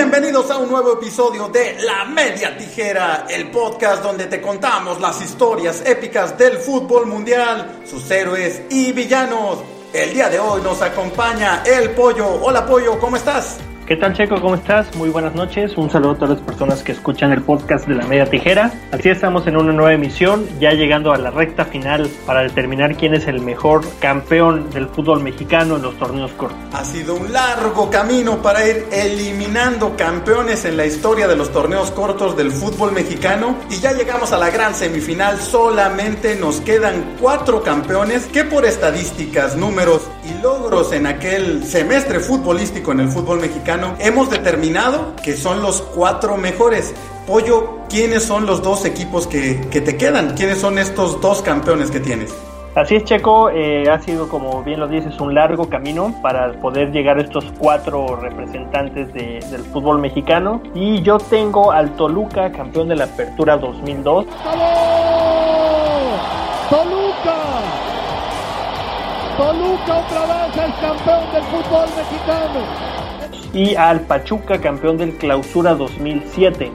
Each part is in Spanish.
Bienvenidos a un nuevo episodio de La Media Tijera, el podcast donde te contamos las historias épicas del fútbol mundial, sus héroes y villanos. El día de hoy nos acompaña el Pollo. Hola Pollo, ¿cómo estás? ¿Qué tal Checo? ¿Cómo estás? Muy buenas noches. Un saludo a todas las personas que escuchan el podcast de la media tijera. Así estamos en una nueva emisión, ya llegando a la recta final para determinar quién es el mejor campeón del fútbol mexicano en los torneos cortos. Ha sido un largo camino para ir eliminando campeones en la historia de los torneos cortos del fútbol mexicano y ya llegamos a la gran semifinal. Solamente nos quedan cuatro campeones que por estadísticas, números y logros en aquel semestre futbolístico en el fútbol mexicano hemos determinado que son los cuatro mejores. Pollo, ¿quiénes son los dos equipos que, te quedan? ¿Quiénes son estos dos campeones que tienes? Así es, Checo, eh, ha sido, como bien lo dices, un largo camino para poder llegar a estos cuatro representantes del fútbol mexicano. Y yo tengo al Toluca, campeón de la Apertura 2002. ¡Toluca! Toluca otra vez es campeón del fútbol mexicano y al Pachuca, campeón del Clausura 2007.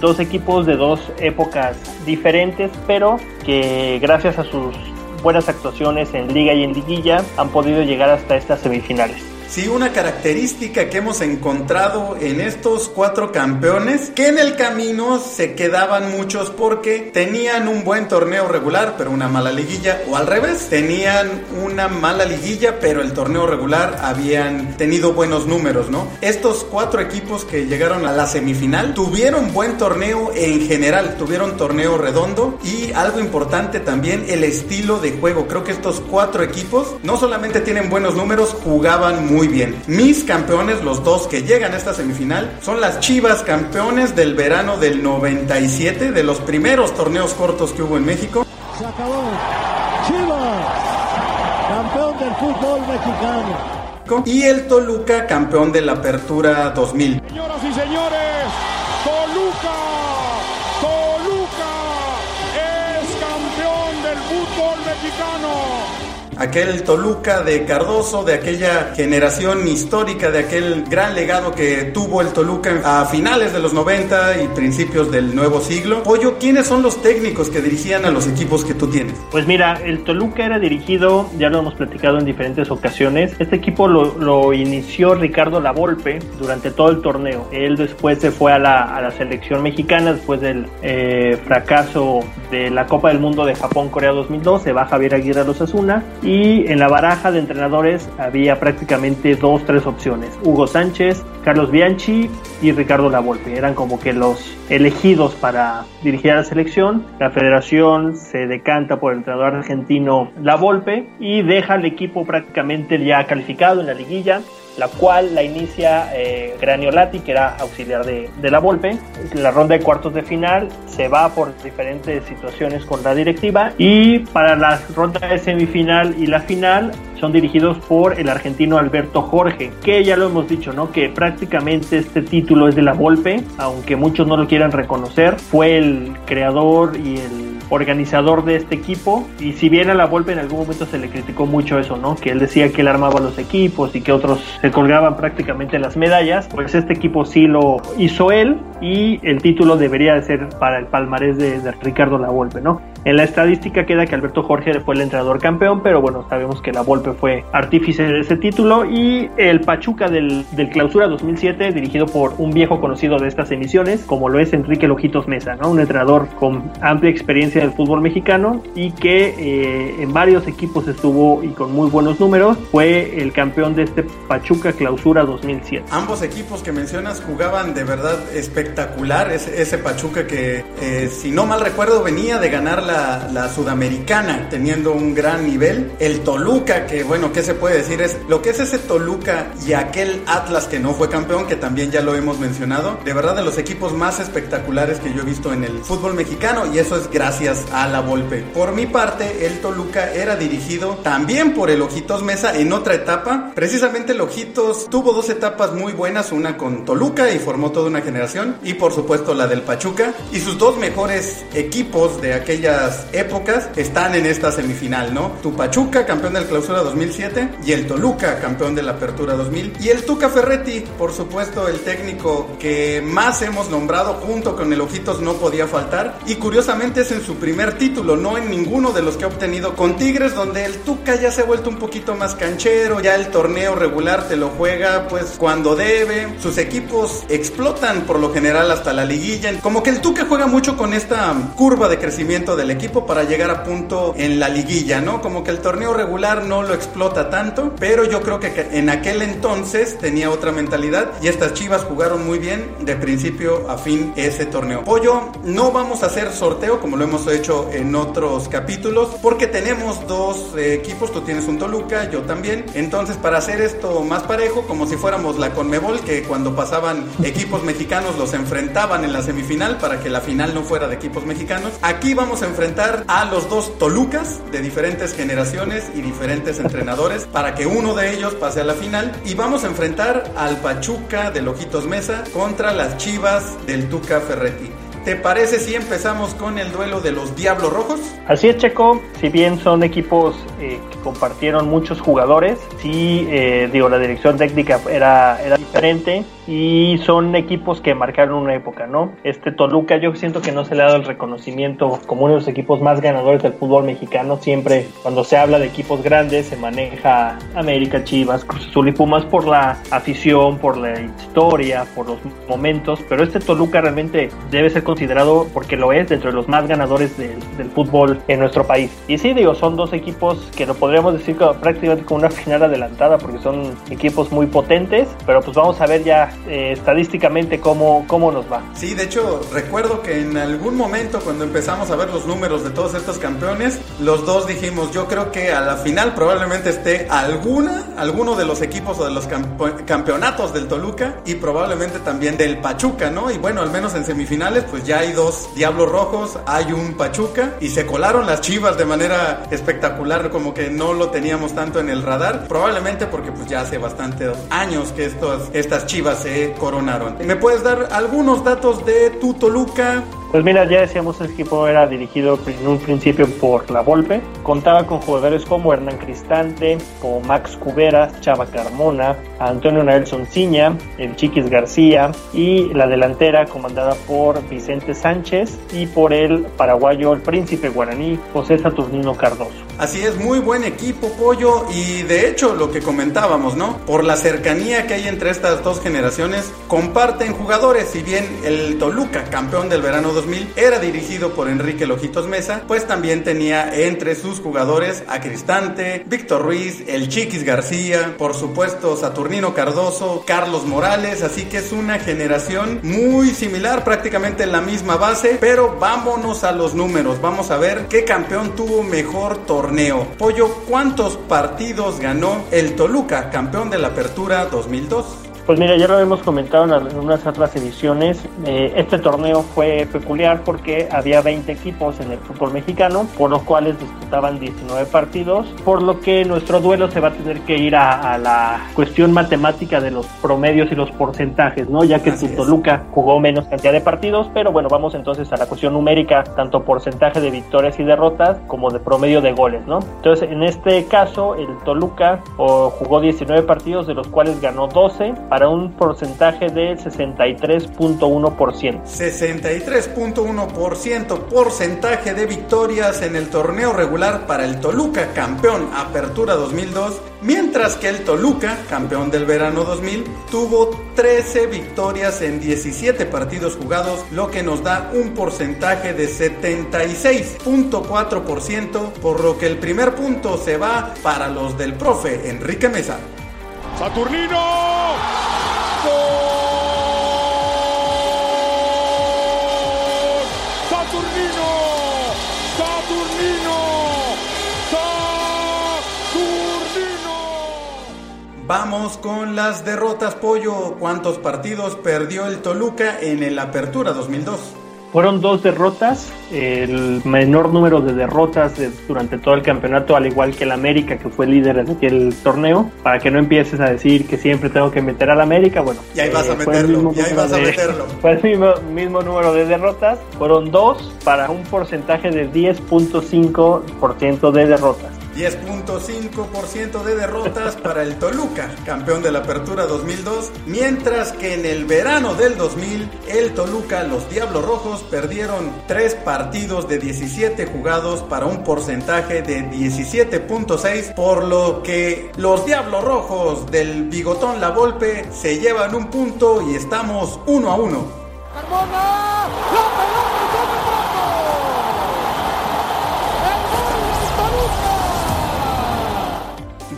Dos equipos de dos épocas diferentes, pero que gracias a sus buenas actuaciones en liga y en liguilla han podido llegar hasta estas semifinales. Sí, una característica que hemos encontrado en estos cuatro campeones, que en el camino se quedaban muchos porque tenían un buen torneo regular, pero una mala liguilla, o al revés, tenían una mala liguilla, pero el torneo regular habían tenido buenos números, ¿no? Estos cuatro equipos que llegaron a la semifinal tuvieron buen torneo en general, tuvieron torneo redondo y algo importante también, el estilo de juego. Creo que estos cuatro equipos no solamente tienen buenos números, jugaban muy muy bien. Mis campeones, los dos que llegan a esta semifinal, son las Chivas campeones del verano del 97, de los primeros torneos cortos que hubo en México. Se acabó. Chivas, campeón del fútbol mexicano. Y el Toluca, campeón de la Apertura 2000. Señoras y señores, Toluca, Toluca es campeón del fútbol mexicano aquel Toluca de Cardoso, de aquella generación histórica, de aquel gran legado que tuvo el Toluca a finales de los 90 y principios del nuevo siglo. Pollo, ¿quiénes son los técnicos que dirigían a los equipos que tú tienes? Pues mira, el Toluca era dirigido, ya lo hemos platicado en diferentes ocasiones, este equipo lo, inició Ricardo Lavolpe durante todo el torneo. Él después se fue a la, selección mexicana después del eh, fracaso de la Copa del Mundo de Japón-Corea 2002, se va Javier Aguirre a los Asuna y en la baraja de entrenadores había prácticamente dos, tres opciones. Hugo Sánchez, Carlos Bianchi y Ricardo Lavolpe. Eran como que los elegidos para dirigir a la selección. La federación se decanta por el entrenador argentino Lavolpe y deja al equipo prácticamente ya calificado en la liguilla la cual la inicia eh, Graniolati, que era auxiliar de, de, la Volpe. La ronda de cuartos de final se va por diferentes situaciones con la directiva y para la ronda de semifinal y la final son dirigidos por el argentino Alberto Jorge, que ya lo hemos dicho, ¿no? Que prácticamente este título es de la Volpe, aunque muchos no lo quieran reconocer, fue el creador y el organizador de este equipo y si bien a la Volpe en algún momento se le criticó mucho eso, ¿no? Que él decía que él armaba los equipos y que otros se colgaban prácticamente las medallas, pues este equipo sí lo hizo él y el título debería de ser para el palmarés de, Ricardo La Volpe, ¿no? En la estadística queda que Alberto Jorge fue el entrenador campeón, pero bueno, sabemos que la Volpe fue artífice de ese título y el Pachuca del, Clausura 2007, dirigido por un viejo conocido de estas emisiones, como lo es Enrique Lojitos Mesa, ¿no? Un entrenador con amplia experiencia del fútbol mexicano y que eh, en varios equipos estuvo y con muy buenos números, fue el campeón de este Pachuca Clausura 2007. Ambos equipos que mencionas jugaban de verdad espectacular, ese, ese Pachuca que, eh, si no mal recuerdo, venía de ganar la la, sudamericana teniendo un gran nivel. El Toluca, que bueno, ¿qué se puede decir? Es lo que es ese Toluca y aquel Atlas que no fue campeón, que también ya lo hemos mencionado. De verdad, de los equipos más espectaculares que yo he visto en el fútbol mexicano y eso es gracias a la Volpe. Por mi parte, el Toluca era dirigido también por el Ojitos Mesa en otra etapa. Precisamente el Ojitos tuvo dos etapas muy buenas, una con Toluca y formó toda una generación y por supuesto la del Pachuca y sus dos mejores equipos de aquella distintas épocas están en esta semifinal, ¿no? Tu Pachuca, campeón del Clausura 2007, y el Toluca, campeón de la Apertura 2000, y el Tuca Ferretti, por supuesto, el técnico que más hemos nombrado junto con el Ojitos no podía faltar, y curiosamente es en su primer título, no en ninguno de los que ha obtenido con Tigres, donde el Tuca ya se ha vuelto un poquito más canchero, ya el torneo regular te lo juega pues cuando debe, sus equipos explotan por lo general hasta la liguilla, como que el Tuca juega mucho con esta curva de crecimiento del equipo para llegar a punto en la liguilla, ¿no? Como que el torneo regular no lo explota tanto, pero yo creo que en aquel entonces tenía otra mentalidad y estas Chivas jugaron muy bien de principio a fin ese torneo. Pollo, no vamos a hacer sorteo como lo hemos hecho en otros capítulos porque tenemos dos eh, equipos, tú tienes un Toluca, yo también. Entonces, para hacer esto más parejo, como si fuéramos la Conmebol, que cuando pasaban equipos mexicanos los enfrentaban en la semifinal para que la final no fuera de equipos mexicanos, aquí vamos a enfrentar a los dos Tolucas de diferentes generaciones y diferentes entrenadores para que uno de ellos pase a la final y vamos a enfrentar al Pachuca de Lojitos Mesa contra las Chivas del Tuca Ferretti. ¿Te parece si empezamos con el duelo de los Diablos Rojos? Así es, Checo. Si bien son equipos eh, que compartieron muchos jugadores, sí, eh, digo, la dirección técnica era, era diferente y son equipos que marcaron una época, ¿no? Este Toluca yo siento que no se le ha dado el reconocimiento como uno de los equipos más ganadores del fútbol mexicano. Siempre cuando se habla de equipos grandes se maneja América, Chivas, Cruz Azul y Pumas por la afición, por la historia, por los momentos, pero este Toluca realmente debe ser considerado porque lo es dentro de los más ganadores del, fútbol en nuestro país. Y sí, digo, son dos equipos que lo podríamos decir prácticamente como una final adelantada porque son equipos muy potentes, pero pues vamos a ver ya eh, estadísticamente cómo, cómo nos va. Sí, de hecho, recuerdo que en algún momento cuando empezamos a ver los números de todos estos campeones, los dos dijimos, yo creo que a la final probablemente esté alguna, alguno de los equipos o de los campeonatos del Toluca y probablemente también del Pachuca, ¿no? Y bueno, al menos en semifinales, pues ya hay dos Diablos Rojos, hay un Pachuca y se colaron las Chivas de manera espectacular, como que no lo teníamos tanto en el radar, probablemente porque pues ya hace bastante años que estos, estas Chivas coronaron. ¿Me puedes dar algunos datos de tu Toluca? Pues mira, ya decíamos, el equipo era dirigido en un principio por La Volpe. Contaba con jugadores como Hernán Cristante, como Max Cuberas, Chava Carmona, Antonio Nelson Ciña, el Chiquis García y la delantera comandada por Vicente Sánchez y por el paraguayo, el príncipe guaraní, José Saturnino Cardoso. Así es, muy buen equipo, Pollo, y de hecho lo que comentábamos, ¿no? Por la cercanía que hay entre estas dos generaciones, comparten jugadores, si bien el Toluca, campeón del verano 2000 era dirigido por Enrique Lojitos Mesa, pues también tenía entre sus jugadores a Cristante, Víctor Ruiz, el Chiquis García, por supuesto Saturnino Cardoso, Carlos Morales, así que es una generación muy similar, prácticamente en la misma base, pero vámonos a los números, vamos a ver qué campeón tuvo mejor torneo. Pollo, ¿cuántos partidos ganó el Toluca, campeón de la Apertura 2002? Pues mira, ya lo hemos comentado en unas otras ediciones. Eh, este torneo fue peculiar porque había 20 equipos en el fútbol mexicano, por los cuales disputaban 19 partidos, por lo que nuestro duelo se va a tener que ir a, la cuestión matemática de los promedios y los porcentajes, ¿no? Ya que Toluca jugó menos cantidad de partidos, pero bueno, vamos entonces a la cuestión numérica, tanto porcentaje de victorias y derrotas como de promedio de goles, ¿no? Entonces, en este caso, el Toluca jugó 19 partidos, de los cuales ganó 12 para un porcentaje del 63.1%. 63.1% porcentaje de victorias en el torneo regular para el Toluca, campeón Apertura 2002, mientras que el Toluca, campeón del verano 2000, tuvo 13 victorias en 17 partidos jugados, lo que nos da un porcentaje de 76.4%, por lo que el primer punto se va para los del profe Enrique Mesa. Saturnino. Saturnino. Saturnino. Saturnino. Vamos con las derrotas, Pollo. ¿Cuántos partidos perdió el Toluca en el Apertura 2002? Fueron dos derrotas, el menor número de derrotas durante todo el campeonato, al igual que el América, que fue líder en aquel torneo, para que no empieces a decir que siempre tengo que meter al América, bueno. Y ahí vas a eh, meterlo, y ahí vas a meterlo. Fue el mismo, mismo número de derrotas, fueron dos para un porcentaje de 10.5% de derrotas. 10.5% de derrotas para el Toluca, campeón de la Apertura 2002, mientras que en el verano del 2000 el Toluca, los Diablos Rojos, perdieron 3 partidos de 17 jugados para un porcentaje de 17.6, por lo que los Diablos Rojos del Bigotón La Volpe se llevan un punto y estamos 1 a 1.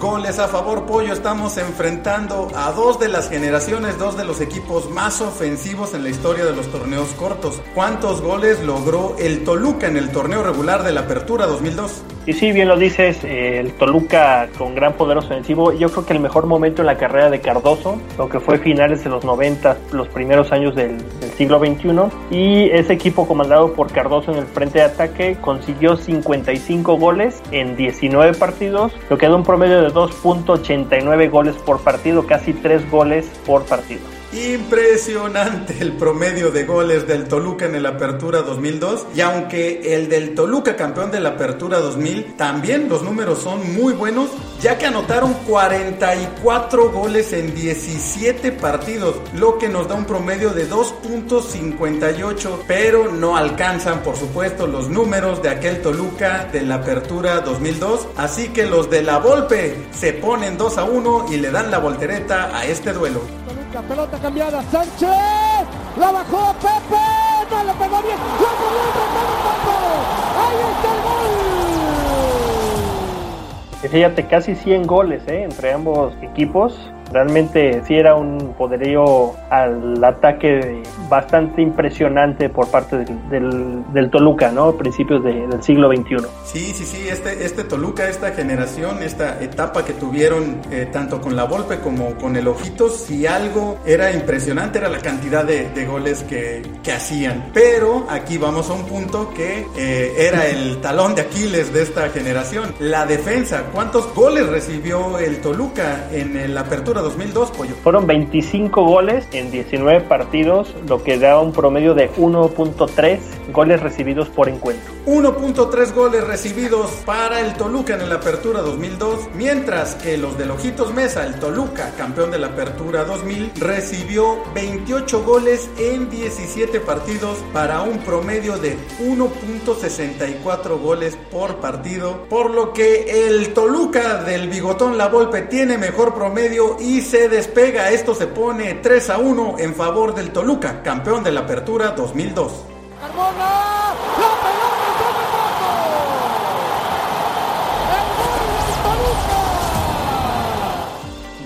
Goles a favor, Pollo. Estamos enfrentando a dos de las generaciones, dos de los equipos más ofensivos en la historia de los torneos cortos. ¿Cuántos goles logró el Toluca en el torneo regular de la Apertura 2002? Y sí, bien lo dices, el Toluca con gran poder ofensivo. Yo creo que el mejor momento en la carrera de Cardoso, lo que fue finales de los 90, los primeros años del siglo XXI. Y ese equipo comandado por Cardoso en el frente de ataque consiguió 55 goles en 19 partidos, lo que da un promedio de 2.89 goles por partido, casi 3 goles por partido. Impresionante el promedio de goles del Toluca en el Apertura 2002 y aunque el del Toluca campeón de la Apertura 2000 también los números son muy buenos ya que anotaron 44 goles en 17 partidos lo que nos da un promedio de 2.58 pero no alcanzan por supuesto los números de aquel Toluca de la Apertura 2002 así que los de la Volpe se ponen 2 a 1 y le dan la voltereta a este duelo. La pelota cambiada, Sánchez, la bajó Pepe, no le pegó bien, la pegó el ahí está el gol. Fíjate, casi 100 goles ¿eh? entre ambos equipos Realmente sí era un poderío al ataque bastante impresionante por parte del, del, Toluca, ¿no? Principios del siglo XXI. Sí, sí, sí, este, este Toluca, esta generación, esta etapa que tuvieron eh, tanto con la Volpe como con el Ojitos, si algo era impresionante era la cantidad de, goles que, que, hacían. Pero aquí vamos a un punto que eh, era el talón de Aquiles de esta generación, la defensa. ¿Cuántos goles recibió el Toluca en la apertura 2002, Pollo? Fueron 25 goles en 19 partidos, lo que da un promedio de 1.3 goles recibidos por encuentro. 1.3 goles recibidos para el Toluca en la Apertura 2002, mientras que los de Ojitos Mesa, el Toluca, campeón de la Apertura 2000, recibió 28 goles en 17 partidos para un promedio de 1.64 goles por partido, por lo que el Toluca del Bigotón La Volpe tiene mejor promedio y se despega. Esto se pone 3 a 1 en favor del Toluca, campeón de la Apertura 2002.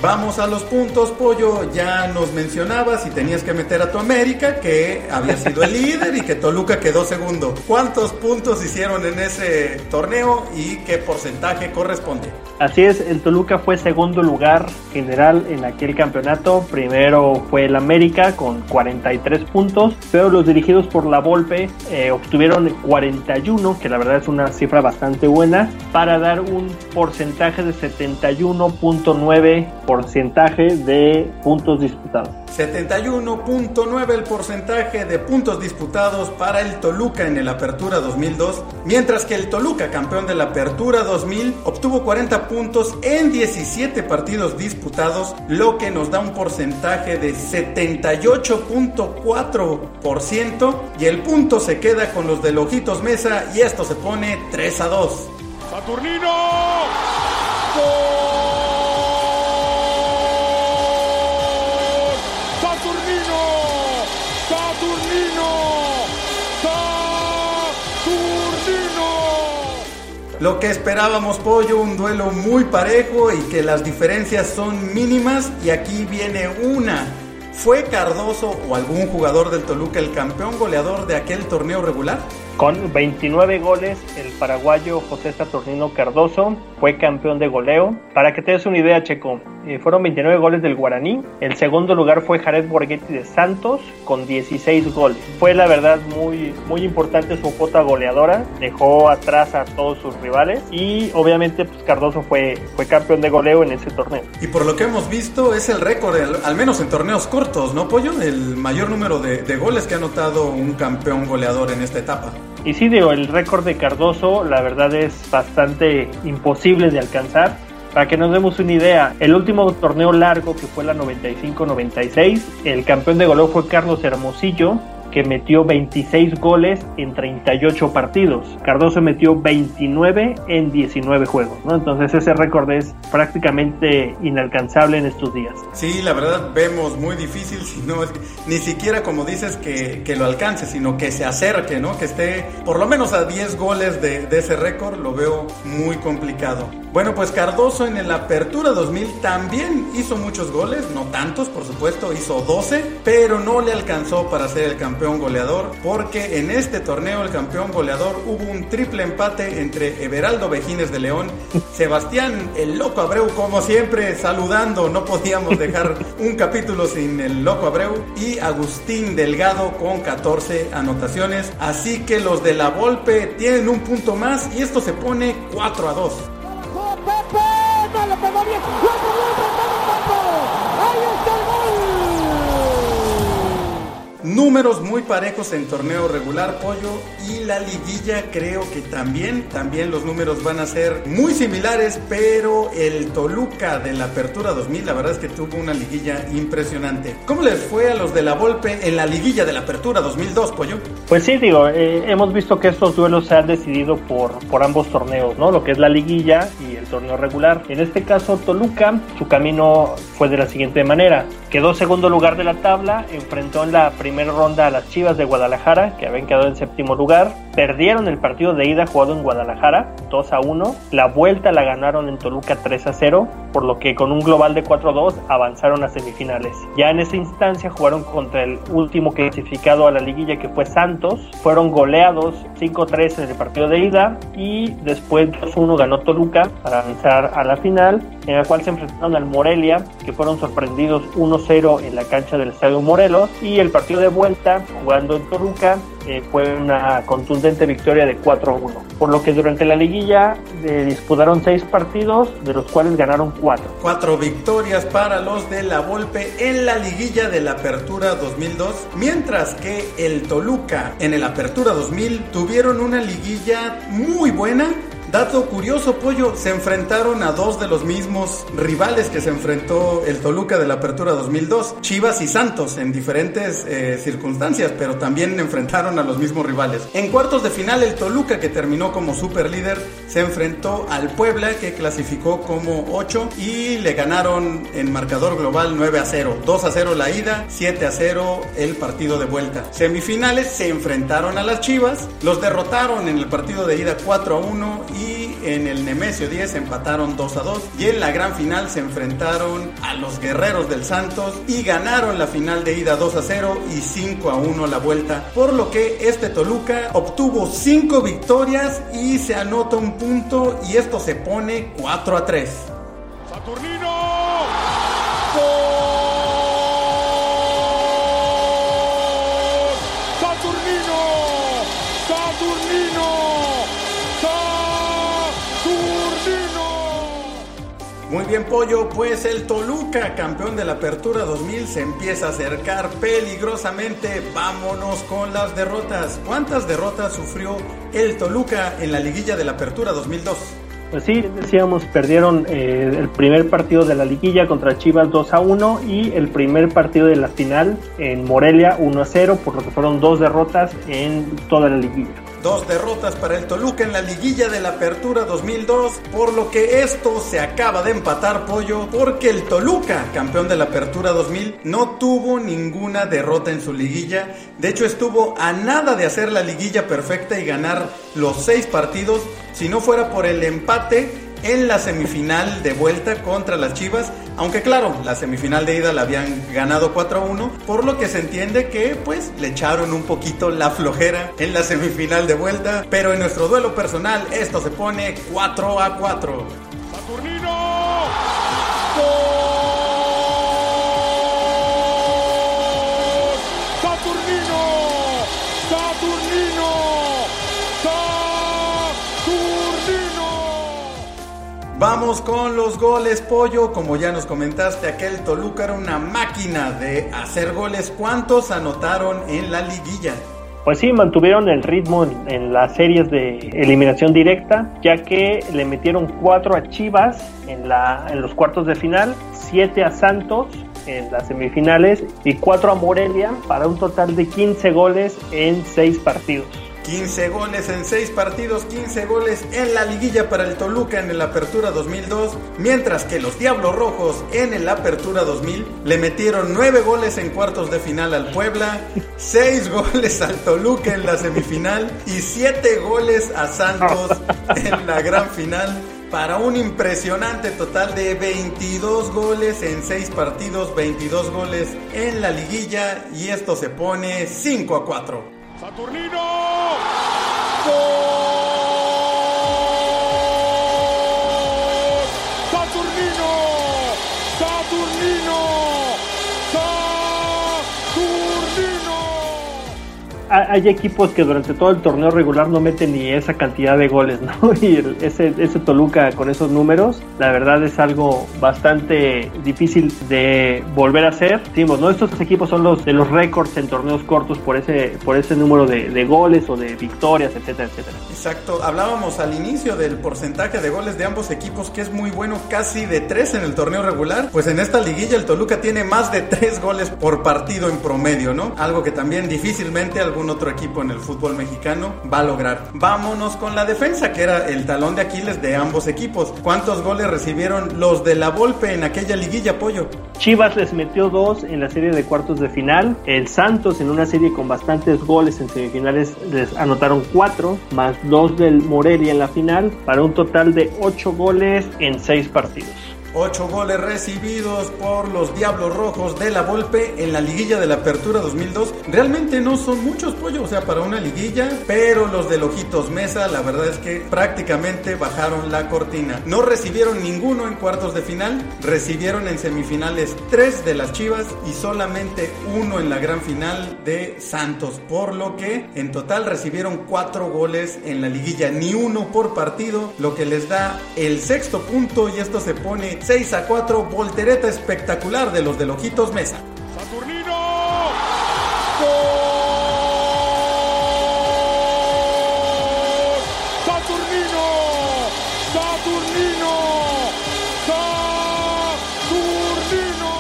Vamos a los puntos, Pollo. Ya nos mencionabas y tenías que meter a tu América, que había sido el líder y que Toluca quedó segundo. ¿Cuántos puntos hicieron en ese torneo y qué porcentaje corresponde? Así es, el Toluca fue segundo lugar general en aquel campeonato. Primero fue el América con 43 puntos, pero los dirigidos por la Volpe eh, obtuvieron 41, que la verdad es una cifra bastante buena, para dar un porcentaje de 71.9 porcentaje de puntos disputados. 71.9 el porcentaje de puntos disputados para el Toluca en el Apertura 2002, mientras que el Toluca, campeón de la Apertura 2000, obtuvo 40 puntos en 17 partidos disputados, lo que nos da un porcentaje de 78.4% y el punto se queda con los de Lojitos Mesa y esto se pone 3 a 2. Saturnino. Lo que esperábamos, Pollo, un duelo muy parejo y que las diferencias son mínimas. Y aquí viene una. ¿Fue Cardoso o algún jugador del Toluca el campeón goleador de aquel torneo regular? Con 29 goles, el paraguayo José Saturnino Cardoso fue campeón de goleo. Para que te des una idea, Checo, eh, fueron 29 goles del Guaraní. El segundo lugar fue Jared Borghetti de Santos con 16 goles. Fue la verdad muy, muy importante su cuota goleadora. Dejó atrás a todos sus rivales y obviamente pues, Cardoso fue, fue campeón de goleo en ese torneo. Y por lo que hemos visto es el récord, al menos en torneos cortos, ¿no, Pollo? El mayor número de, de goles que ha anotado un campeón goleador en esta etapa. Y sí, digo, el récord de Cardoso la verdad es bastante imposible de alcanzar. Para que nos demos una idea, el último torneo largo que fue la 95-96, el campeón de goleo fue Carlos Hermosillo que metió 26 goles en 38 partidos. Cardoso metió 29 en 19 juegos, ¿no? Entonces ese récord es prácticamente inalcanzable en estos días. Sí, la verdad vemos muy difícil, si no, ni siquiera como dices que, que, lo alcance, sino que se acerque, ¿no? Que esté por lo menos a 10 goles de, de ese récord, lo veo muy complicado. Bueno, pues Cardoso en la Apertura 2000 también hizo muchos goles, no tantos, por supuesto, hizo 12, pero no le alcanzó para ser el campeón goleador, porque en este torneo el campeón goleador hubo un triple empate entre Everaldo Vejines de León, Sebastián el Loco Abreu, como siempre, saludando, no podíamos dejar un capítulo sin el Loco Abreu, y Agustín Delgado con 14 anotaciones. Así que los de la Volpe tienen un punto más y esto se pone 4 a 2. Números muy parejos en torneo regular, pollo. Y la liguilla creo que también, también los números van a ser muy similares, pero el Toluca de la Apertura 2000, la verdad es que tuvo una liguilla impresionante. ¿Cómo les fue a los de la Volpe en la liguilla de la Apertura 2002, pollo? Pues sí, digo, eh, hemos visto que estos duelos se han decidido por, por ambos torneos, ¿no? Lo que es la liguilla y el torneo regular. En este caso, Toluca, su camino fue de la siguiente manera. Quedó segundo lugar de la tabla, enfrentó en la primera primera ronda a las Chivas de Guadalajara, que habían quedado en séptimo lugar. Perdieron el partido de ida jugado en Guadalajara, 2 a 1. La vuelta la ganaron en Toluca 3 a 0, por lo que con un global de 4 a 2 avanzaron a semifinales. Ya en esa instancia jugaron contra el último clasificado a la liguilla, que fue Santos. Fueron goleados 5 3 en el partido de ida y después 2 1 ganó Toluca para avanzar a la final, en la cual se enfrentaron al Morelia, que fueron sorprendidos 1 0 en la cancha del Estadio Morelos. Y el partido de vuelta, jugando en Toluca, eh, fue una contundente victoria de 4 a 1. Por lo que durante la liguilla eh, disputaron 6 partidos, de los cuales ganaron 4. 4 victorias para los de la Volpe en la liguilla de la Apertura 2002, mientras que el Toluca en el Apertura 2000 tuvieron una liguilla muy buena Dato curioso, Pollo, se enfrentaron a dos de los mismos rivales que se enfrentó el Toluca de la Apertura 2002, Chivas y Santos, en diferentes eh, circunstancias, pero también enfrentaron a los mismos rivales. En cuartos de final, el Toluca, que terminó como super líder, se enfrentó al Puebla, que clasificó como 8 y le ganaron en marcador global 9 a 0. 2 a 0 la ida, 7 a 0 el partido de vuelta. Semifinales se enfrentaron a las Chivas, los derrotaron en el partido de ida 4 a 1 y y en el Nemesio 10 empataron 2 a 2 y en la gran final se enfrentaron a los Guerreros del Santos y ganaron la final de ida 2 a 0 y 5 a 1 la vuelta, por lo que este Toluca obtuvo 5 victorias y se anota un punto y esto se pone 4 a 3. Saturnino. Muy bien, Pollo, pues el Toluca, campeón de la Apertura 2000, se empieza a acercar peligrosamente. Vámonos con las derrotas. ¿Cuántas derrotas sufrió el Toluca en la liguilla de la Apertura 2002? Pues sí, decíamos, perdieron eh, el primer partido de la liguilla contra Chivas 2 a 1 y el primer partido de la final en Morelia 1 a 0, por lo que fueron dos derrotas en toda la liguilla. Dos derrotas para el Toluca en la liguilla de la Apertura 2002, por lo que esto se acaba de empatar pollo, porque el Toluca, campeón de la Apertura 2000, no tuvo ninguna derrota en su liguilla. De hecho, estuvo a nada de hacer la liguilla perfecta y ganar los seis partidos. Si no fuera por el empate en la semifinal de vuelta contra las Chivas, aunque claro, la semifinal de ida la habían ganado 4-1, por lo que se entiende que pues le echaron un poquito la flojera en la semifinal de vuelta, pero en nuestro duelo personal esto se pone 4 a 4. Saturnino. Vamos con los goles, pollo. Como ya nos comentaste, aquel Toluca era una máquina de hacer goles. ¿Cuántos anotaron en la liguilla? Pues sí, mantuvieron el ritmo en, las series de eliminación directa, ya que le metieron 4 a Chivas en, la, en los cuartos de final, 7 a Santos en las semifinales y 4 a Morelia para un total de 15 goles en 6 partidos. 15 goles en 6 partidos, 15 goles en la liguilla para el Toluca en el Apertura 2002, mientras que los Diablos Rojos en el Apertura 2000 le metieron 9 goles en cuartos de final al Puebla, 6 goles al Toluca en la semifinal y 7 goles a Santos en la gran final para un impresionante total de 22 goles en 6 partidos, 22 goles en la liguilla y esto se pone 5 a 4. Saturnino. ¡Gol! Hay equipos que durante todo el torneo regular no meten ni esa cantidad de goles, ¿no? Y ese, ese Toluca con esos números, la verdad es algo bastante difícil de volver a hacer. Decimos, ¿no? Estos equipos son los de los récords en torneos cortos por ese, por ese número de, goles o de victorias, etcétera, etcétera. Exacto, hablábamos al inicio del porcentaje de goles de ambos equipos que es muy bueno, casi de 3 en el torneo regular. Pues en esta liguilla el Toluca tiene más de 3 goles por partido en promedio, ¿no? Algo que también difícilmente algún otro equipo en el fútbol mexicano va a lograr. Vámonos con la defensa, que era el talón de Aquiles de ambos equipos. ¿Cuántos goles recibieron los de la Volpe en aquella liguilla, Pollo? Chivas les metió dos en la serie de cuartos de final. El Santos en una serie con bastantes goles en semifinales les anotaron cuatro, más dos del Morelia en la final, para un total de ocho goles en seis partidos. 8 goles recibidos por los Diablos Rojos de la Volpe en la liguilla de la Apertura 2002. Realmente no son muchos pollos, o sea, para una liguilla, pero los de Ojitos Mesa, la verdad es que prácticamente bajaron la cortina. No recibieron ninguno en cuartos de final, recibieron en semifinales 3 de las Chivas y solamente uno en la gran final de Santos, por lo que en total recibieron 4 goles en la liguilla, ni uno por partido, lo que les da el sexto punto y esto se pone 6 a 4, voltereta espectacular de los de Ojitos Mesa. Saturnino. ¡Gol! Saturnino. Saturnino. Saturnino.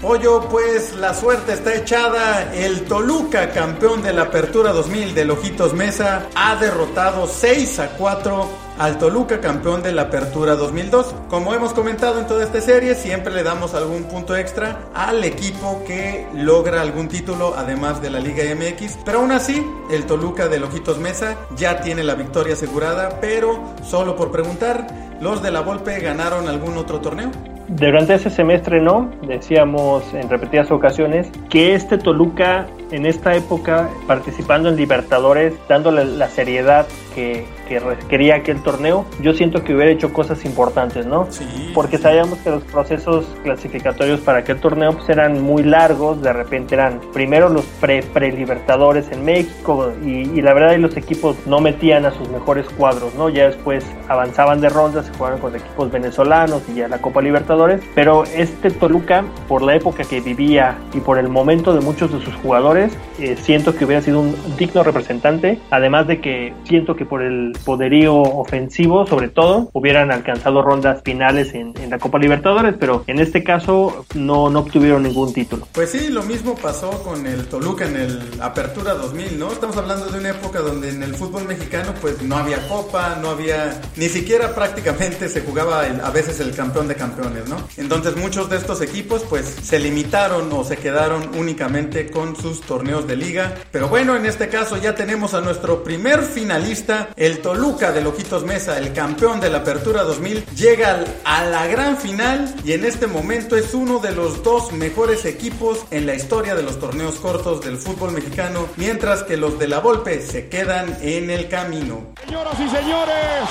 Pollo, pues la suerte está echada. El Toluca, campeón de la Apertura 2000 de Ojitos Mesa, ha derrotado 6 a 4 al Toluca, campeón de la Apertura 2002. Como hemos comentado en toda esta serie, siempre le damos algún punto extra al equipo que logra algún título, además de la Liga MX. Pero aún así, el Toluca de Ojitos Mesa ya tiene la victoria asegurada, pero solo por preguntar, ¿los de la Volpe ganaron algún otro torneo? Durante ese semestre no, decíamos en repetidas ocasiones que este Toluca en esta época participando en Libertadores, dándole la seriedad que, que requería aquel torneo, yo siento que hubiera hecho cosas importantes, ¿no? Sí, Porque sabíamos que los procesos clasificatorios para aquel torneo pues, eran muy largos, de repente eran primero los pre-libertadores en México y, y, la verdad los equipos no metían a sus mejores cuadros, ¿no? Ya después avanzaban de ronda, se jugaron con equipos venezolanos y ya la Copa Libertadores, pero este Toluca, por la época que vivía y por el momento de muchos de sus jugadores, eh, siento que hubiera sido un digno representante, además de que siento que por el poderío ofensivo, sobre todo, hubieran alcanzado rondas finales en, en la Copa Libertadores, pero en este caso no, no obtuvieron ningún título. Pues sí, lo mismo pasó con el Toluca en el Apertura 2000, ¿no? Estamos hablando de una época donde en el fútbol mexicano pues no había copa, no había, ni siquiera prácticamente se jugaba a veces el campeón de campeones, ¿no? Entonces muchos de estos equipos pues se limitaron o se quedaron únicamente con sus torneos de liga. Pero bueno, en este caso ya tenemos a nuestro primer finalista, el Toluca de Lojitos Mesa, el campeón de la Apertura 2000, llega a la gran final y en este momento es uno de los dos mejores equipos en la historia de los torneos cortos del fútbol mexicano, mientras que los de la Volpe se quedan en el camino. Señoras y señores,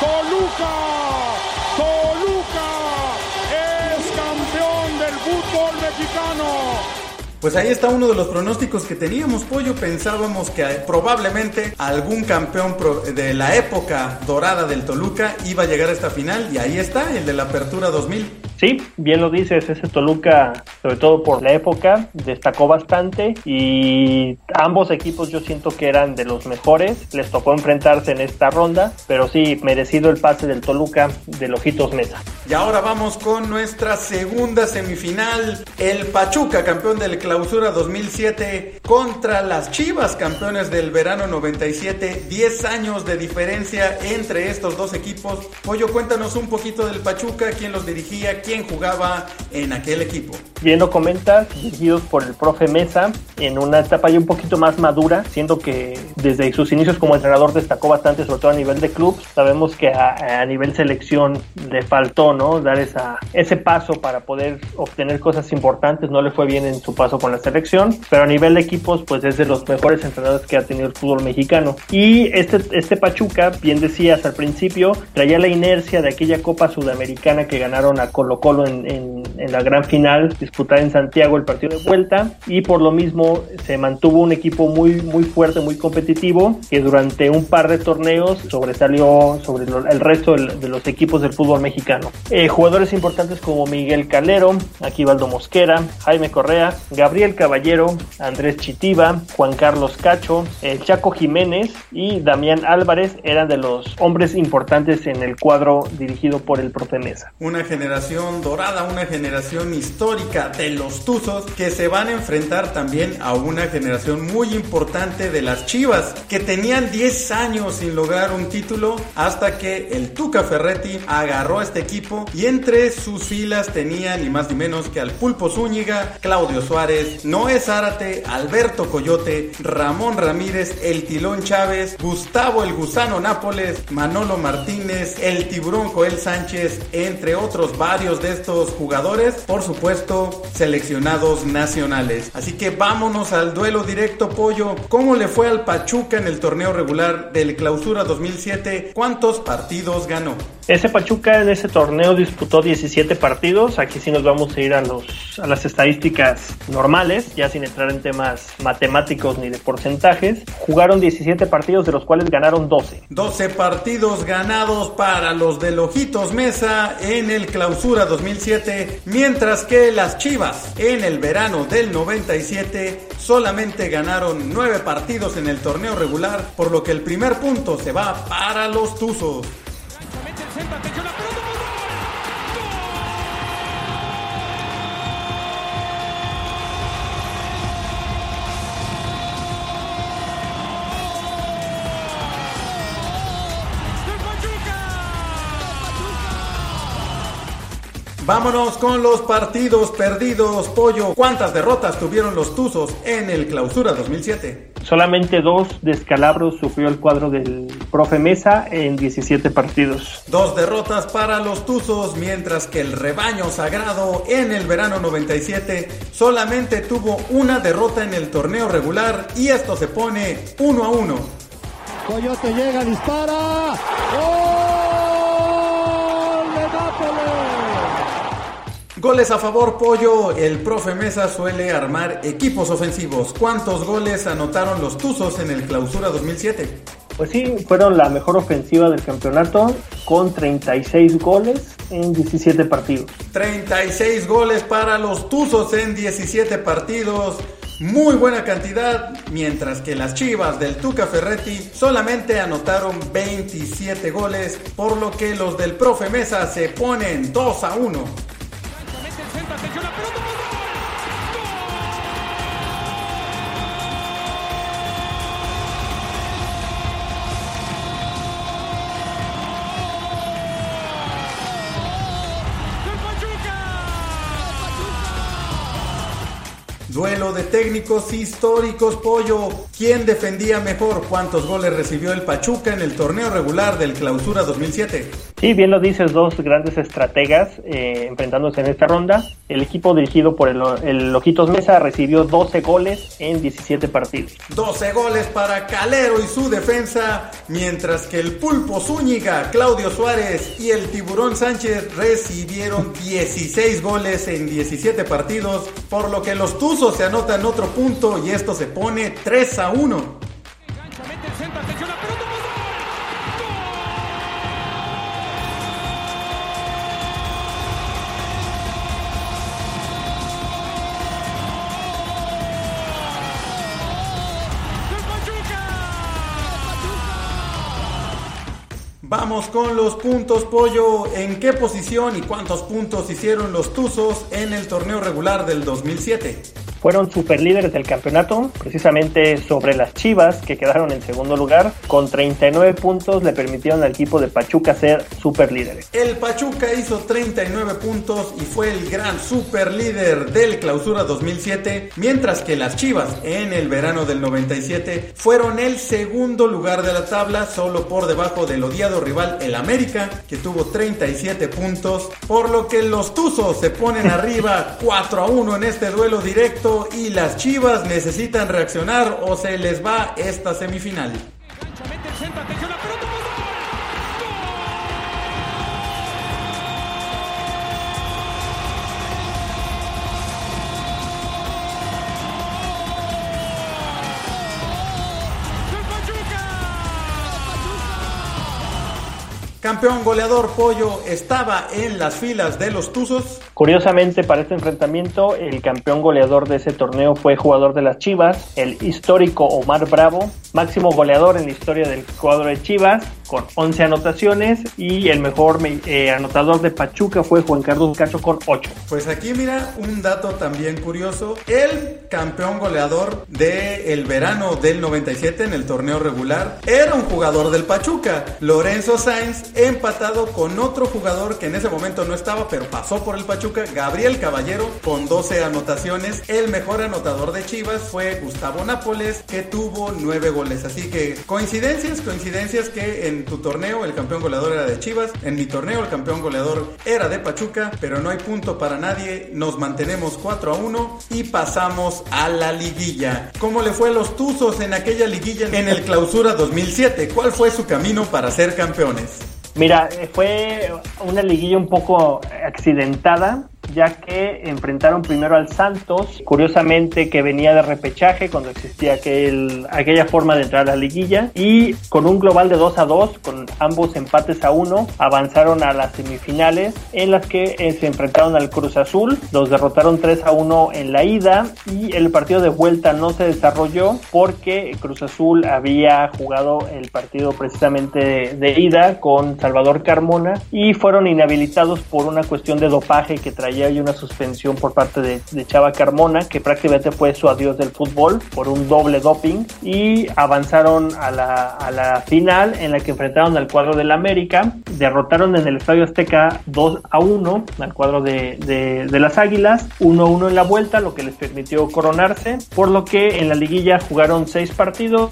Toluca, Toluca es campeón del fútbol mexicano. Pues ahí está uno de los pronósticos que teníamos, Pollo. Pensábamos que probablemente algún campeón de la época dorada del Toluca iba a llegar a esta final y ahí está, el de la Apertura 2000. Sí, bien lo dices, ese Toluca, sobre todo por la época, destacó bastante y ambos equipos yo siento que eran de los mejores, les tocó enfrentarse en esta ronda, pero sí, merecido el pase del Toluca de Lojitos Mesa. Y ahora vamos con nuestra segunda semifinal, el Pachuca, campeón del Clausura 2007, contra las Chivas, campeones del verano 97, 10 años de diferencia entre estos dos equipos. Pollo, cuéntanos un poquito del Pachuca, quién los dirigía, quién jugaba en aquel equipo. Bien lo comentas, dirigidos por el profe Mesa, en una etapa ya un poquito más madura, siendo que desde sus inicios como entrenador destacó bastante, sobre todo a nivel de club. Sabemos que a, nivel selección le faltó, ¿no? Dar esa, ese paso para poder obtener cosas importantes. No le fue bien en su paso con la selección, pero a nivel de equipos, pues es de los mejores entrenadores que ha tenido el fútbol mexicano. Y este, este Pachuca, bien decías al principio, traía la inercia de aquella Copa Sudamericana que ganaron a Colo en, la gran final disputada en Santiago el partido de vuelta y por lo mismo se mantuvo un equipo muy muy fuerte, muy competitivo que durante un par de torneos sobresalió sobre el resto de los equipos del fútbol mexicano. Eh, jugadores importantes como Miguel Calero, Aquivaldo Mosquera, Jaime Correa, Gabriel Caballero, Andrés Chitiva, Juan Carlos Cacho, el Chaco Jiménez y Damián Álvarez eran de los hombres importantes en el cuadro dirigido por el profe Mesa. Una generación dorada, una generación histórica de los Tuzos que se van a enfrentar también a una generación muy importante de las Chivas que tenían 10 años sin lograr un título hasta que el Tuca Ferretti agarró este equipo y entre sus filas tenía ni más ni menos que al Pulpo Zúñiga, Claudio Suárez, Noé Zárate, Alberto Coyote, Ramón Ramírez, el Tilón Chávez, Gustavo el Gusano Nápoles, Manolo Martínez, el Tiburón Joel Sánchez, entre otros varios de estos jugadores, por supuesto, seleccionados nacionales. Así que vámonos al duelo directo, Pollo. ¿Cómo le fue al Pachuca en el torneo regular del Clausura 2007? ¿Cuántos partidos ganó? Ese Pachuca en ese torneo disputó 17 partidos. Aquí sí nos vamos a ir a, los, a las estadísticas normales, ya sin entrar en temas matemáticos ni de porcentajes. Jugaron 17 partidos, de los cuales ganaron 12. 12 partidos ganados para los de Lojitos Mesa en el Clausura 2007, mientras que las Chivas en el verano del 97 solamente ganaron 9 partidos en el torneo regular, por lo que el primer punto se va para los Tuzos. Vámonos con los partidos perdidos, Pollo. ¿Cuántas derrotas tuvieron los Tuzos en el Clausura 2007? Solamente dos descalabros sufrió el cuadro del profe Mesa en 17 partidos. Dos derrotas para los Tuzos, mientras que el rebaño sagrado en el verano 97 solamente tuvo una derrota en el torneo regular y esto se pone uno a uno. Coyote llega, dispara. Goles a favor, Pollo. El profe Mesa suele armar equipos ofensivos. ¿Cuántos goles anotaron los Tuzos en el Clausura 2007? Pues sí, fueron la mejor ofensiva del campeonato con 36 goles en 17 partidos. 36 goles para los Tuzos en 17 partidos. Muy buena cantidad, mientras que las Chivas del Tuca Ferretti solamente anotaron 27 goles, por lo que los del profe Mesa se ponen 2 a 1 atención Duelo de técnicos históricos, pollo. ¿Quién defendía mejor? ¿Cuántos goles recibió el Pachuca en el torneo regular del Clausura 2007? Sí, bien lo dices, dos grandes estrategas eh, enfrentándose en esta ronda. El equipo dirigido por el, el Lojitos Mesa recibió 12 goles en 17 partidos. 12 goles para Calero y su defensa, mientras que el Pulpo Zúñiga, Claudio Suárez y el Tiburón Sánchez recibieron 16 goles en 17 partidos, por lo que los Tuzos se anotan otro punto y esto se pone 3 a 1. Vamos con los puntos, pollo. ¿En qué posición y cuántos puntos hicieron los Tuzos en el torneo regular del 2007? Fueron superlíderes del campeonato, precisamente sobre las Chivas, que quedaron en segundo lugar. Con 39 puntos le permitieron al equipo de Pachuca ser superlíderes. El Pachuca hizo 39 puntos y fue el gran superlíder del Clausura 2007, mientras que las Chivas en el verano del 97 fueron el segundo lugar de la tabla, solo por debajo del odiado rival el América, que tuvo 37 puntos, por lo que los Tuzos se ponen arriba 4 a 1 en este duelo directo y las Chivas necesitan reaccionar o se les va esta semifinal. Campeón goleador Pollo estaba en las filas de los Tuzos. Curiosamente, para este enfrentamiento, el campeón goleador de ese torneo fue jugador de las Chivas, el histórico Omar Bravo, máximo goleador en la historia del cuadro de Chivas, con 11 anotaciones, y el mejor eh, anotador de Pachuca fue Juan Carlos Cacho con 8. Pues aquí mira un dato también curioso, el campeón goleador del verano del 97 en el torneo regular era un jugador del Pachuca, Lorenzo Sainz, empatado con otro jugador que en ese momento no estaba, pero pasó por el Pachuca, Gabriel Caballero, con 12 anotaciones. El mejor anotador de Chivas fue Gustavo Nápoles, que tuvo 9 goles. Así que coincidencias, coincidencias que en tu torneo el campeón goleador era de Chivas, en mi torneo el campeón goleador era de Pachuca, pero no hay punto para nadie. Nos mantenemos 4 a 1 y pasamos a la liguilla. ¿Cómo le fue a los Tuzos en aquella liguilla en el Clausura 2007? ¿Cuál fue su camino para ser campeones? Mira, fue una liguilla un poco accidentada ya que enfrentaron primero al Santos, curiosamente que venía de repechaje cuando existía aquel, aquella forma de entrar a la liguilla, y con un global de 2 a 2, con ambos empates a 1, avanzaron a las semifinales en las que eh, se enfrentaron al Cruz Azul, los derrotaron 3 a 1 en la ida y el partido de vuelta no se desarrolló porque Cruz Azul había jugado el partido precisamente de, ida con Salvador Carmona y fueron inhabilitados por una cuestión de dopaje que traía hay una suspensión por parte de, Chava Carmona, que prácticamente fue su adiós del fútbol por un doble doping, y avanzaron a la, a la final en la que enfrentaron al cuadro del América, derrotaron en el Estadio Azteca 2 a 1 al cuadro de, de, las Águilas, 1 a 1 en la vuelta, lo que les permitió coronarse, por lo que en la liguilla jugaron 6 partidos,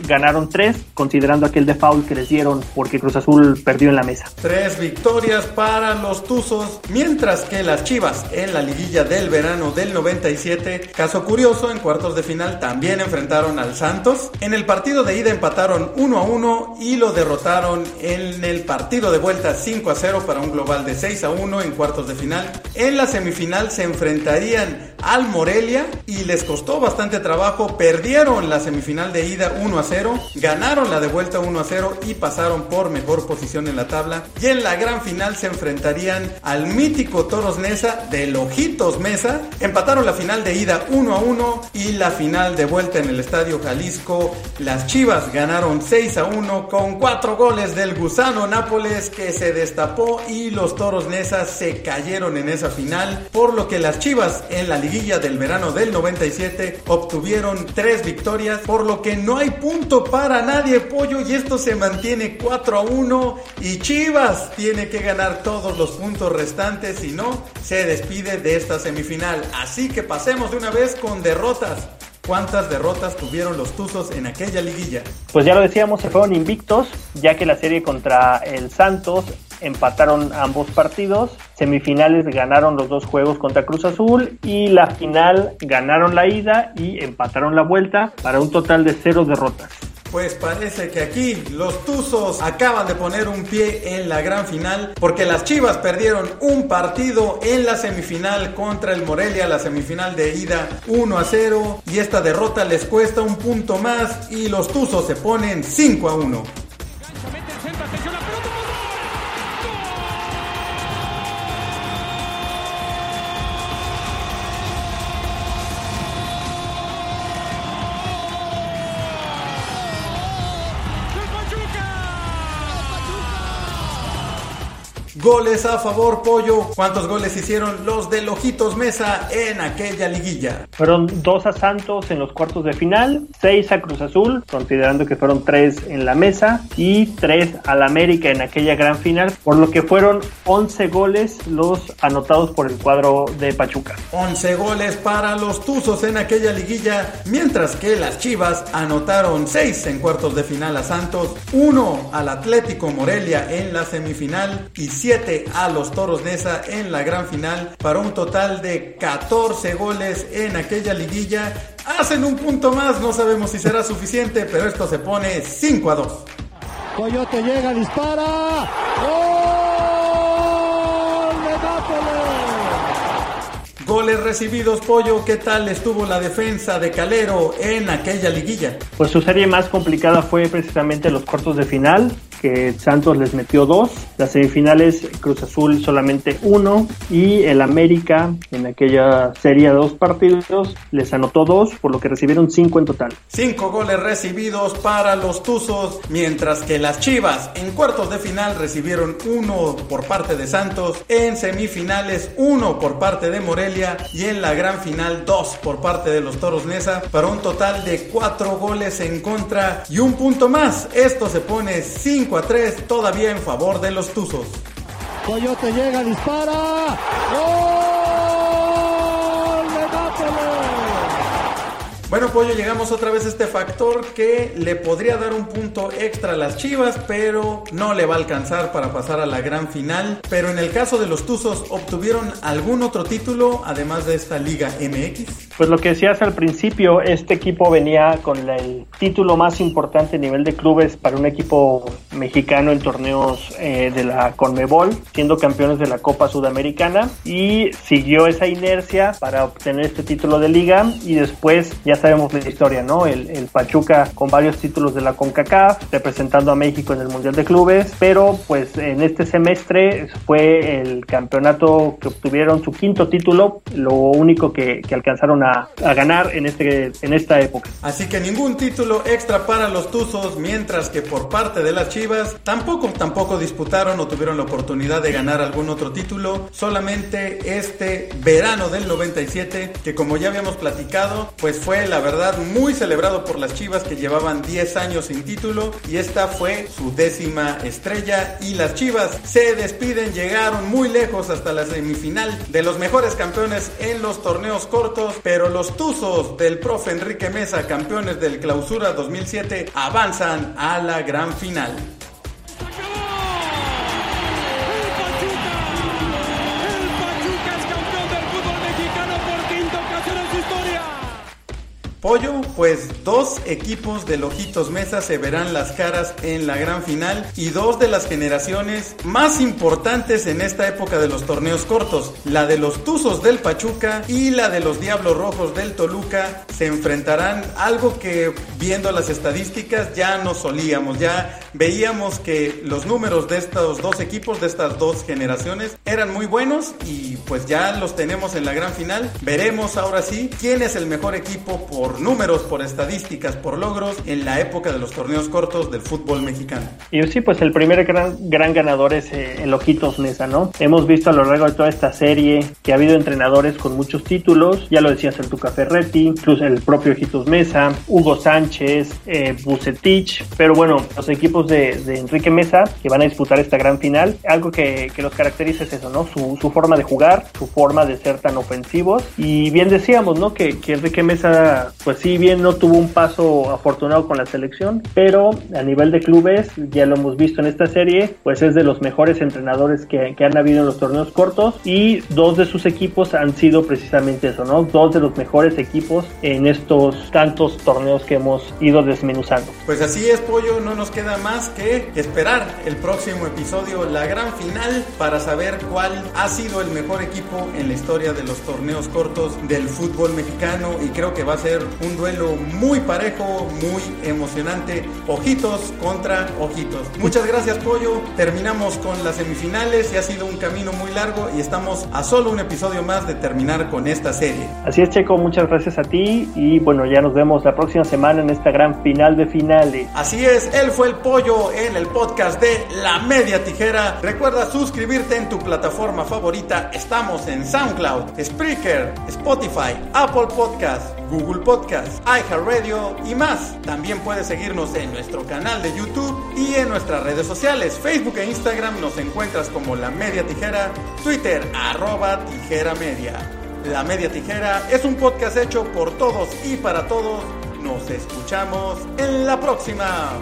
ganaron 3, considerando aquel de foul que les dieron porque Cruz Azul perdió en la mesa. Tres victorias para los Tuzos, mientras que Chivas en la liguilla del verano del 97. Caso curioso, en cuartos de final también enfrentaron al Santos. En el partido de ida empataron 1 a 1 y lo derrotaron en el partido de vuelta 5 a 0 para un global de 6 a 1 en cuartos de final. En la semifinal se enfrentarían al Morelia y les costó bastante trabajo. Perdieron la semifinal de ida 1 a 0, ganaron la de vuelta 1 a 0 y pasaron por mejor posición en la tabla. Y en la gran final se enfrentarían al mítico Toros Mesa de Lojitos Mesa. Empataron la final de ida 1 a 1 y la final de vuelta en el Estadio Jalisco. Las Chivas ganaron 6 a 1 con 4 goles del Gusano Nápoles que se destapó y los Toros Nesa se cayeron en esa final. Por lo que las Chivas en la liguilla del verano del 97 obtuvieron 3 victorias. Por lo que no hay punto para nadie, pollo. Y esto se mantiene 4 a 1. Y Chivas tiene que ganar todos los puntos restantes. Si no, se despide de esta semifinal. Así que pasemos de una vez con derrotas. ¿Cuántas derrotas tuvieron los Tuzos en aquella liguilla? Pues ya lo decíamos, se fueron invictos, ya que la serie contra el Santos empataron ambos partidos. Semifinales ganaron los dos juegos contra Cruz Azul y la final ganaron la ida y empataron la vuelta para un total de cero derrotas. Pues parece que aquí los Tuzos acaban de poner un pie en la gran final porque las Chivas perdieron un partido en la semifinal contra el Morelia, la semifinal de ida 1 a 0 y esta derrota les cuesta un punto más y los Tuzos se ponen 5 a 1. Goles a favor, Pollo. ¿Cuántos goles hicieron los de Lojitos Mesa en aquella liguilla? Fueron dos a Santos en los cuartos de final, seis a Cruz Azul, considerando que fueron tres en la mesa, y tres al América en aquella gran final, por lo que fueron 11 goles los anotados por el cuadro de Pachuca. 11 goles para los Tuzos en aquella liguilla, mientras que las Chivas anotaron 6 en cuartos de final a Santos, 1 al Atlético Morelia en la semifinal y 7 a los Toros Nesa en la gran final para un total de 14 goles en aquella liguilla. Hacen un punto más, no sabemos si será suficiente, pero esto se pone 5 a 2. Coyote llega, dispara. Goles recibidos, Pollo, ¿qué tal estuvo la defensa de Calero en aquella liguilla? Pues su serie más complicada fue precisamente los cuartos de final, que Santos les metió dos, las semifinales Cruz Azul solamente uno y el América en aquella serie de dos partidos les anotó dos, por lo que recibieron cinco en total. Cinco goles recibidos para los Tuzos, mientras que las Chivas en cuartos de final recibieron uno por parte de Santos, en semifinales uno por parte de Morelia y en la gran final dos por parte de los Toros Nesa para un total de cuatro goles en contra y un punto más. Esto se pone 5 a 3 todavía en favor de los Tuzos. Coyote llega, dispara. Bueno, Pollo, llegamos otra vez a este factor que le podría dar un punto extra a las Chivas, pero no le va a alcanzar para pasar a la gran final. Pero en el caso de los Tuzos, ¿obtuvieron algún otro título además de esta Liga MX? Pues lo que decías al principio, este equipo venía con el título más importante a nivel de clubes para un equipo mexicano en torneos eh, de la Conmebol, siendo campeones de la Copa Sudamericana y siguió esa inercia para obtener este título de liga y después ya sabemos la historia, ¿no? El, Pachuca con varios títulos de la CONCACAF, representando a México en el Mundial de Clubes, pero pues en este semestre fue el campeonato que obtuvieron su quinto título, lo único que alcanzaron a, a, ganar en, este, en esta época. Así que ningún título extra para los Tuzos, mientras que por parte de las Chivas tampoco, tampoco disputaron o tuvieron la oportunidad de ganar algún otro título, solamente este verano del 97, que como ya habíamos platicado, pues fue la verdad muy celebrado por las Chivas que llevaban 10 años sin título y esta fue su décima estrella y las Chivas se despiden, llegaron muy lejos hasta la semifinal de los mejores campeones en los torneos cortos, pero los Tuzos del profe Enrique Mesa, campeones del Clausura 2007, avanzan a la gran final. Pollo, pues dos equipos de Lojitos Mesa se verán las caras en la gran final y dos de las generaciones más importantes en esta época de los torneos cortos, la de los Tuzos del Pachuca y la de los Diablos Rojos del Toluca, se enfrentarán algo que viendo las estadísticas ya no solíamos, ya veíamos que los números de estos dos equipos, de estas dos generaciones, eran muy buenos y pues ya los tenemos en la gran final. Veremos ahora sí quién es el mejor equipo por por números, por estadísticas, por logros en la época de los torneos cortos del fútbol mexicano. Y sí, pues el primer gran, gran ganador es eh, el Ojitos Mesa, ¿no? Hemos visto a lo largo de toda esta serie que ha habido entrenadores con muchos títulos, ya lo decías el Tuca Ferretti, incluso el propio Ojitos Mesa, Hugo Sánchez, eh, Bucetich, pero bueno, los equipos de, de, Enrique Mesa que van a disputar esta gran final, algo que, que los caracteriza es eso, ¿no? Su, su, forma de jugar, su forma de ser tan ofensivos y bien decíamos, ¿no? Que, que Enrique Mesa, pues sí, bien no tuvo un paso afortunado con la selección, pero a nivel de clubes, ya lo hemos visto en esta serie, pues es de los mejores entrenadores que, que han habido en los torneos cortos y dos de sus equipos han sido precisamente eso, ¿no? Dos de los mejores equipos en estos tantos torneos que hemos ido desmenuzando. Pues así es, Pollo, no nos queda más que esperar el próximo episodio, la gran final, para saber cuál ha sido el mejor equipo en la historia de los torneos cortos del fútbol mexicano y creo que va a ser un duelo muy parejo, muy emocionante, ojitos contra ojitos. Muchas gracias, Pollo. Terminamos con las semifinales y ha sido un camino muy largo y estamos a solo un episodio más de terminar con esta serie. Así es, Checo, muchas gracias a ti y bueno, ya nos vemos la próxima semana en esta gran final de finales. Así es, él fue el pollo en el podcast de La Media Tijera. Recuerda suscribirte en tu plataforma favorita. Estamos en SoundCloud, Spreaker, Spotify, Apple Podcast, Google Podcast, iHeartRadio y más. También puedes seguirnos en nuestro canal de YouTube y en nuestras redes sociales, Facebook e Instagram nos encuentras como La Media Tijera, Twitter arroba Tijera Media. La Media Tijera es un podcast hecho por todos y para todos. Nos escuchamos en la próxima.